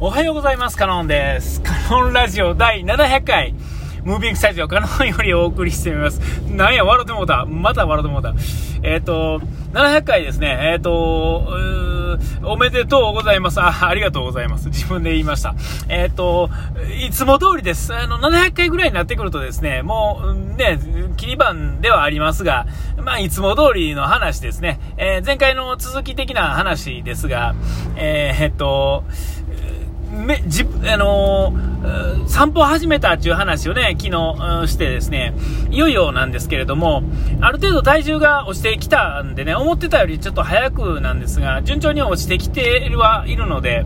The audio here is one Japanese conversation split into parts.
おはようございます。カノンです。カノンラジオ第700回、ムービングスタジオカノンよりお送りしてみます。なんや、笑ってもうた。また笑ってもうた。えっ、ー、と、700回ですね。えっ、ー、と、おめでとうございます。あ、ありがとうございます。自分で言いました。えっ、ー、と、いつも通りです。あの、700回ぐらいになってくるとですね、もう、ね、切り番ではありますが、まあ、いつも通りの話ですね。え前回の続き的な話ですが、えっと、め、じ、あのー、散歩を始めたっていう話をね、昨日してですね、いよいよなんですけれども、ある程度体重が落ちてきたんでね、思ってたよりちょっと早くなんですが、順調に落ちてきてはいるので、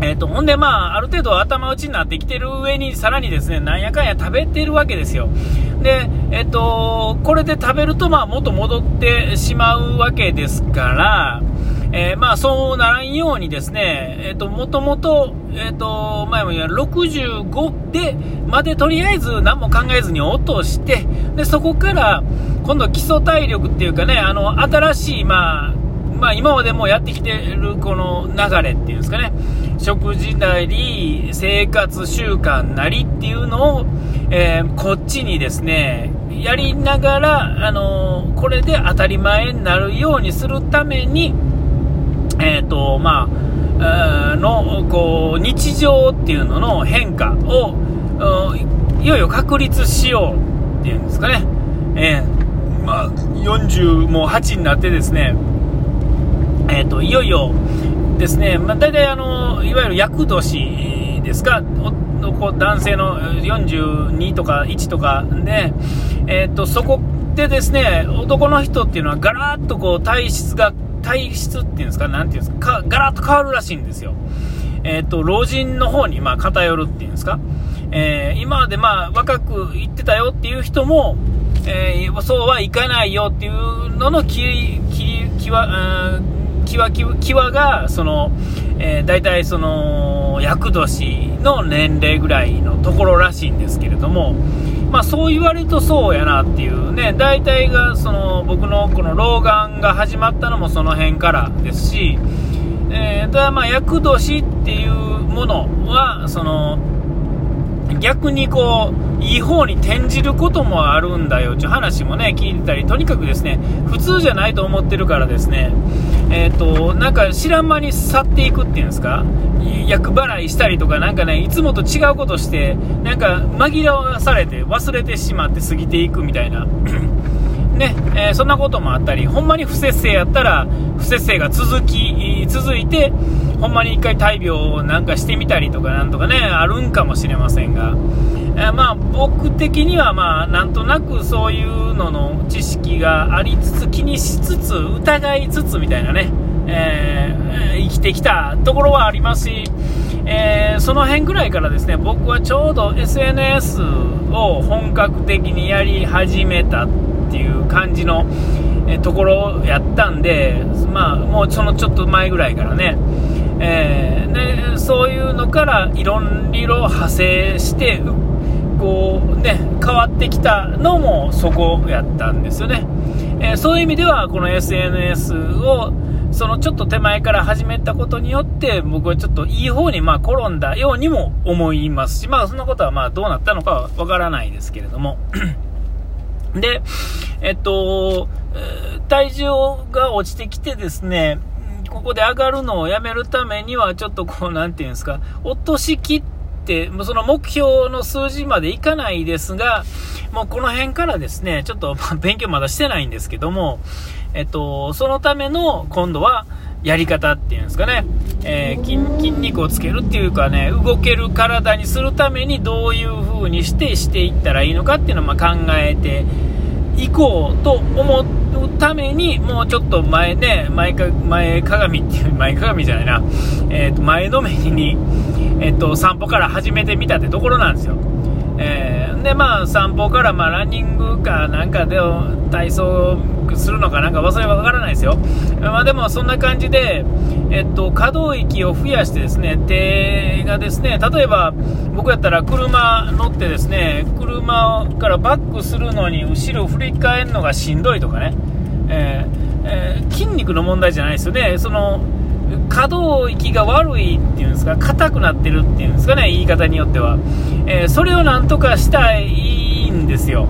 えっ、ー、と、ほんでまあ、ある程度頭打ちになってきてる上に、さらにですね、なんやかんや食べてるわけですよ。で、えっ、ー、と、これで食べるとまあ、元戻ってしまうわけですから、えー、まあそうならんようにですね、えっ、ー、と、もともと、えっ、ー、と、前も言う65で、までとりあえず何も考えずに落として、で、そこから、今度基礎体力っていうかね、あの、新しい、まあ、まあ今までもやってきてるこの流れっていうんですかね、食事なり、生活習慣なりっていうのを、えー、こっちにですね、やりながら、あのこれで当たり前になるようにするために、えっ、ー、と、まあ、の、こう、日常っていうのの変化を、いよいよ確立しようっていうんですかね。えー、まあ、40もう8になってですね、えっ、ー、と、いよいよですね、まあ、大体あの、いわゆる厄年ですか、男性の42とか1とかで、えっ、ー、と、そこでですね、男の人っていうのはガラッとこう体質が体質っていうんですか、なんていうんですか、かガラッと変わるらしいんですよ。えっ、ー、と、老人の方に、まあ、偏るっていうんですか。えー、今までまあ、若く行ってたよっていう人も、えー、そうはいかないよっていうののき、き、きわ、きわ、きわ、きわが、その、えー、大体その、厄年の年齢ぐらいのところらしいんですけれども、まあ、そう言われるとそうやなっていうね、大体がその僕のこの老眼が始まったのもその辺からですし、えー、ただまあ、厄年っていうものは、その、逆にこう、いい方に転じることもあるんだよっていう話もね、聞いてたり、とにかくですね、普通じゃないと思ってるからですね、えっ、ー、と、なんか知らん間に去っていくっていうんですか、厄払いしたりとか、なんかね、いつもと違うことして、なんか紛らわされて忘れてしまって過ぎていくみたいな。ね、えー、そんなこともあったり、ほんまに不節制やったら、不節制が続き、続いて、ほんまに一回大病なんかしてみたりとかなんとかね、あるんかもしれませんが、え、まあ僕的にはまあなんとなくそういうのの知識がありつつ、気にしつつ、疑いつつみたいなね、えー、生きてきたところはありますし、えー、その辺ぐらいからですね僕はちょうど SNS を本格的にやり始めたっていう感じの、えところやったんで、まあ、もうそのちょっと前ぐらいからね、えー、ねそういうのからいろいろ派生してこう、ね、変わってきたのもそこやったんですよね、えー、そういう意味ではこの SNS をそのちょっと手前から始めたことによって僕はちょっといい方にまあ転んだようにも思いますし、まあ、そんなことはまあどうなったのかはわからないですけれども。で、えっと、体重が落ちてきてですね、ここで上がるのをやめるためには、ちょっとこう、なんていうんですか、落としきって、その目標の数字までいかないですが、もうこの辺からですね、ちょっとま勉強まだしてないんですけども、えっと、そのための今度はやり方っていうんですかね、えー、筋肉をつけるっていうかね、動ける体にするためにどういう風にしてしていったらいいのかっていうのをま考えていこうと思うために、もうちょっと前ね、前か前鏡っていう、前鏡じゃないな、えー、と前のめりに、えー、と散歩から始めてみたってところなんですよ。えー、で、まあ、散歩からまあランニングかなんかで体操するのかなんか忘れはわからないですよ。まあ、でもそんな感じで、えっと、可動域を増やしてですね、手がですね、例えば僕やったら車乗ってですね、車からバックするのに後ろ振り返るのがしんどいとかね、えーえー、筋肉の問題じゃないですよね。その可動域が悪いっていうんですか、硬くなってるっていうんですかね、言い方によっては。えー、それをなんとかしたいんですよ。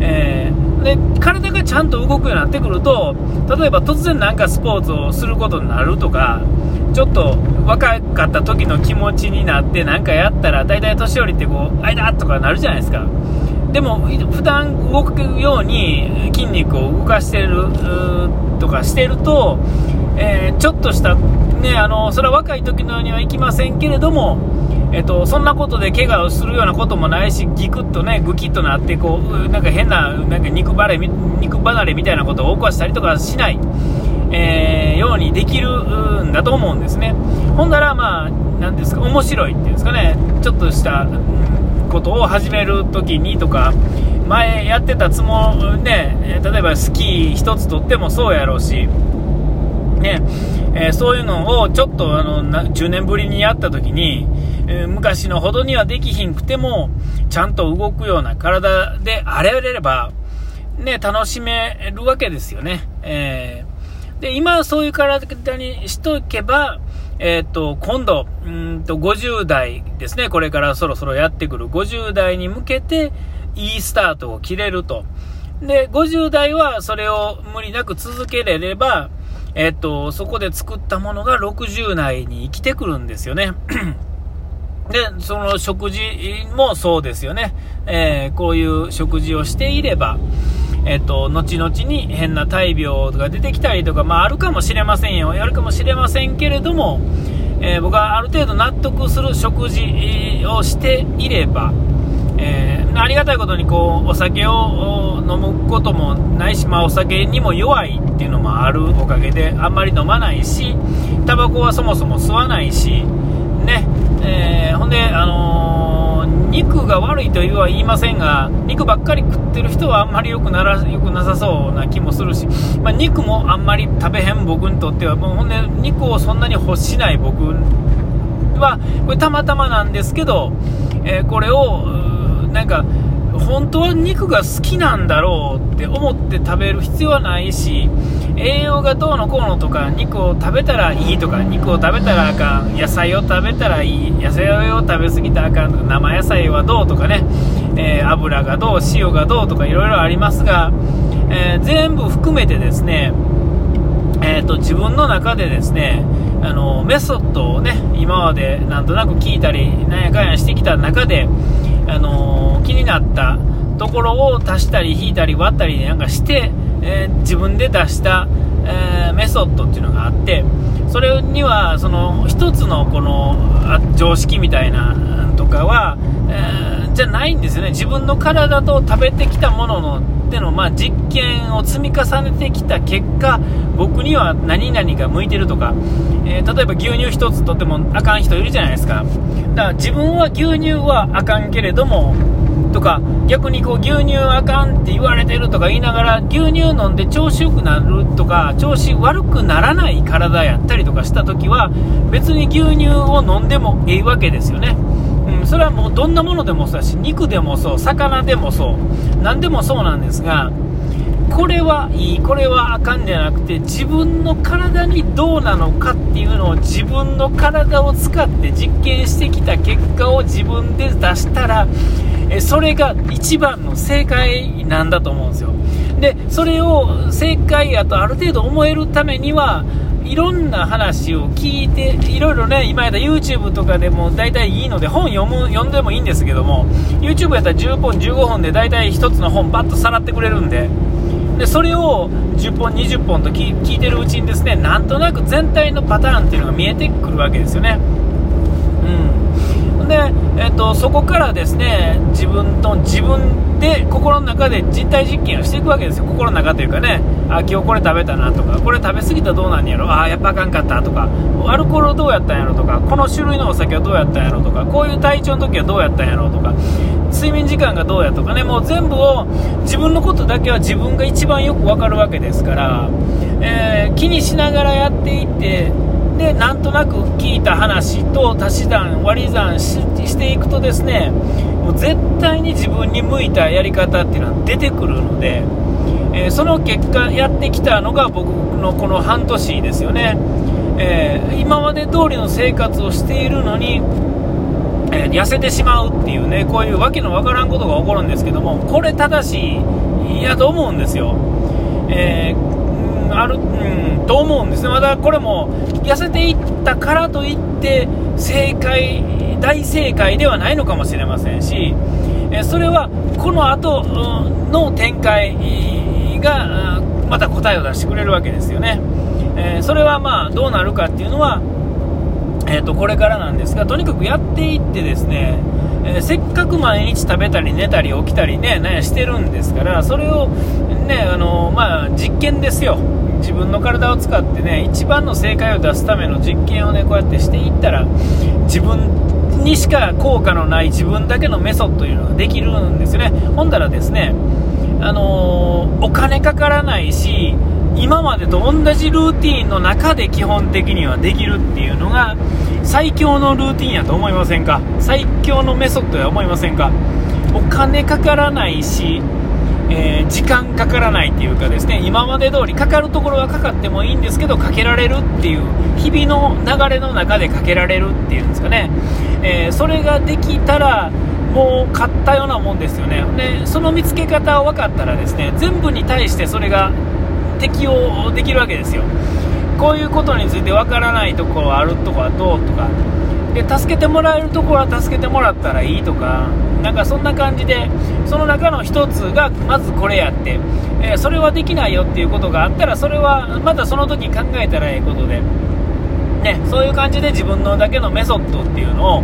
えー、で、体がちゃんと動くようになってくると、例えば突然なんかスポーツをすることになるとか、ちょっと若かった時の気持ちになってなんかやったら、大体年寄りってこう、あいだとかなるじゃないですか。でも、普段動くように筋肉を動かしてるとかしてると、えー、ちょっとした、ね、あの、それは若い時のようにはいきませんけれども、えっと、そんなことで怪我をするようなこともないし、ギクッとね、グキッとなって、こう、なんか変な、なんか肉離れ、肉離れみたいなことを起こしたりとかしない、えー、ようにできるんだと思うんですね。ほんなら、まあ、なんですか、面白いっていうんですかね、ちょっとした、ことを始めるときにとか、前やってたつもりね、例えばスキー一つとってもそうやろうし、ね、えー、そういうのをちょっとあの10年ぶりにやった時に、えー、昔のほどにはできひんくても、ちゃんと動くような体であれれれば、ね、楽しめるわけですよね。えー、で、今そういう体にしとけば、えっ、と、今度、うんと、50代ですね、これからそろそろやってくる50代に向けて、いいスタートを切れると。で、50代はそれを無理なく続けれれば、えっ、と、そこで作ったものが60代に生きてくるんですよね。で、その食事もそうですよね。えー、こういう食事をしていれば、えっと、後々に変な大病が出てきたりとか、まあ、あるかもしれませんよ。やるかもしれませんけれども、えー、僕はある程度納得する食事をしていれば、えー、ありがたいことにこうお酒を飲むこともないし、まあ、お酒にも弱いっていうのもあるおかげであんまり飲まないしタバコはそもそも吸わないし、ねえー、ほんで、あの肉が悪いとは言いませんが、肉ばっかり食ってる人はあんまり良くなら良くなさそうな気もするし、まあ、肉もあんまり食べへん僕にとっては、もうほんで肉をそんなに欲しない僕は、これたまたまなんですけど、えー、これを、なんか、本当は肉が好きなんだろうって思って食べる必要はないし、栄養がどうのこうのとか、肉を食べたらいいとか、肉を食べたらあかん、野菜を食べたらいい、野菜を食べ過ぎたらあかんとか、生野菜はどうとかね、えー、油がどう、塩がどうとかいろいろありますが、えー、全部含めてですね、えーと、自分の中でですね、あのメソッドをね、今までなんとなく聞いたり、なんやかんやしてきた中で、あの気になったところを足したり引いたり割ったりなんかして、えー、自分で出した、えー、メソッドっていうのがあってそれにはその一つのこの常識みたいなかは、えー、じゃないんですよね。自分の体と食べてきたもののでの、まあ、実験を積み重ねてきた結果僕には何々が向いてるとか、えー、例えば牛乳1つとってもあかん人いるじゃないですか。だから自分は牛乳はあかんけれどもとか逆にこう牛乳あかんって言われてるとか言いながら牛乳飲んで調子良くなるとか調子悪くならない体やったりとかした時は別に牛乳を飲んでもいいわけですよね、うん、それはもうどんなものでもそうだし肉でもそう魚でもそう何でもそうなんですがこれはいいこれはあかんじゃなくて自分の体にどうなのかっていうのを自分の体を使って実験してきた結果を自分で出したらえそれが一番の正解なんだと思うんですよ。でそれを正解やとある程度思えるためにはいろんな話を聞いていろいろね今やったら YouTube とかでも大体いいので本読む読んでもいいんですけども YouTube やったら10本15本で大体1つの本バッとさらってくれるんででそれを10本20本と聞いてるうちにですねなんとなく全体のパターンっていうのが見えてくるわけですよね。で、えーと、そこからですね自分と自分で心の中で実体実験をしていくわけですよ、心の中というかね、あ今日これ食べたなとか、これ食べ過ぎたらどうなんやろ、あやっぱあかんかったとか、アルコールどうやったんやろとか、この種類のお酒はどうやったんやろとか、こういう体調の時はどうやったんやろとか、睡眠時間がどうやとかね、もう全部を自分のことだけは自分が一番よく分かるわけですから、えー、気にしながらやっていって、でなんとなく聞いた話と足し算割り算していくとですねもう絶対に自分に向いたやり方っていうのは出てくるので、えー、その結果やってきたのが僕のこの半年ですよね、えー、今まで通りの生活をしているのに、えー、痩せてしまうっていうね、こういうわけのわからんことが起こるんですけども、これ正しいやと思うんですよ。えー、ある、うん、と思うんですね。まだこれも、痩せていったからといって、正解、大正解ではないのかもしれませんし、えそれはこの後の展開がまた答えを出してくれるわけですよね。えー、それはまあどうなるかっていうのは、えー、とこれからなんですがとにかくやっていってですね、えー、せっかく毎日食べたり寝たり起きたりねねしてるんですからそれをねあのまあ実験ですよ。自分の体を使ってね一番の正解を出すための実験をねこうやってしていったら自分にしか効果のない自分だけのメソッドというのができるんですよね。ほんだらですねあのお金かからないし今までと同じルーティンの中で基本的にはできるっていうのが最強のルーティンやと思いませんか？最強のメソッドや思いませんか？お金かからないし、えー、時間かからないっていうかですね。今まで通りかかるところはかかってもいいんですけどかけられるっていう日々の流れの中でかけられるっていうんですかね、えー、それができたらもう買ったようなもんですよね。でその見つけ方を分かったらですね全部に対してそれが適用できるわけですよ。こういうことについてわからないところあるとかどうとか。で助けてもらえるところは助けてもらったらいいとか。なんかそんな感じでその中の1つがまずこれやって、えー、それはできないよっていうことがあったらそれはまたその時考えたらええことで、ね、そういう感じで自分のだけのメソッドっていうのを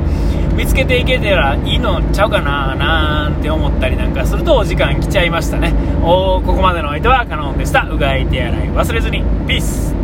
見つけていけたらいいのちゃうかななんて思ったりなんかするとお時間来ちゃいましたね。おここまでの相手はカノンでした。うがい手洗い忘れずに。ピース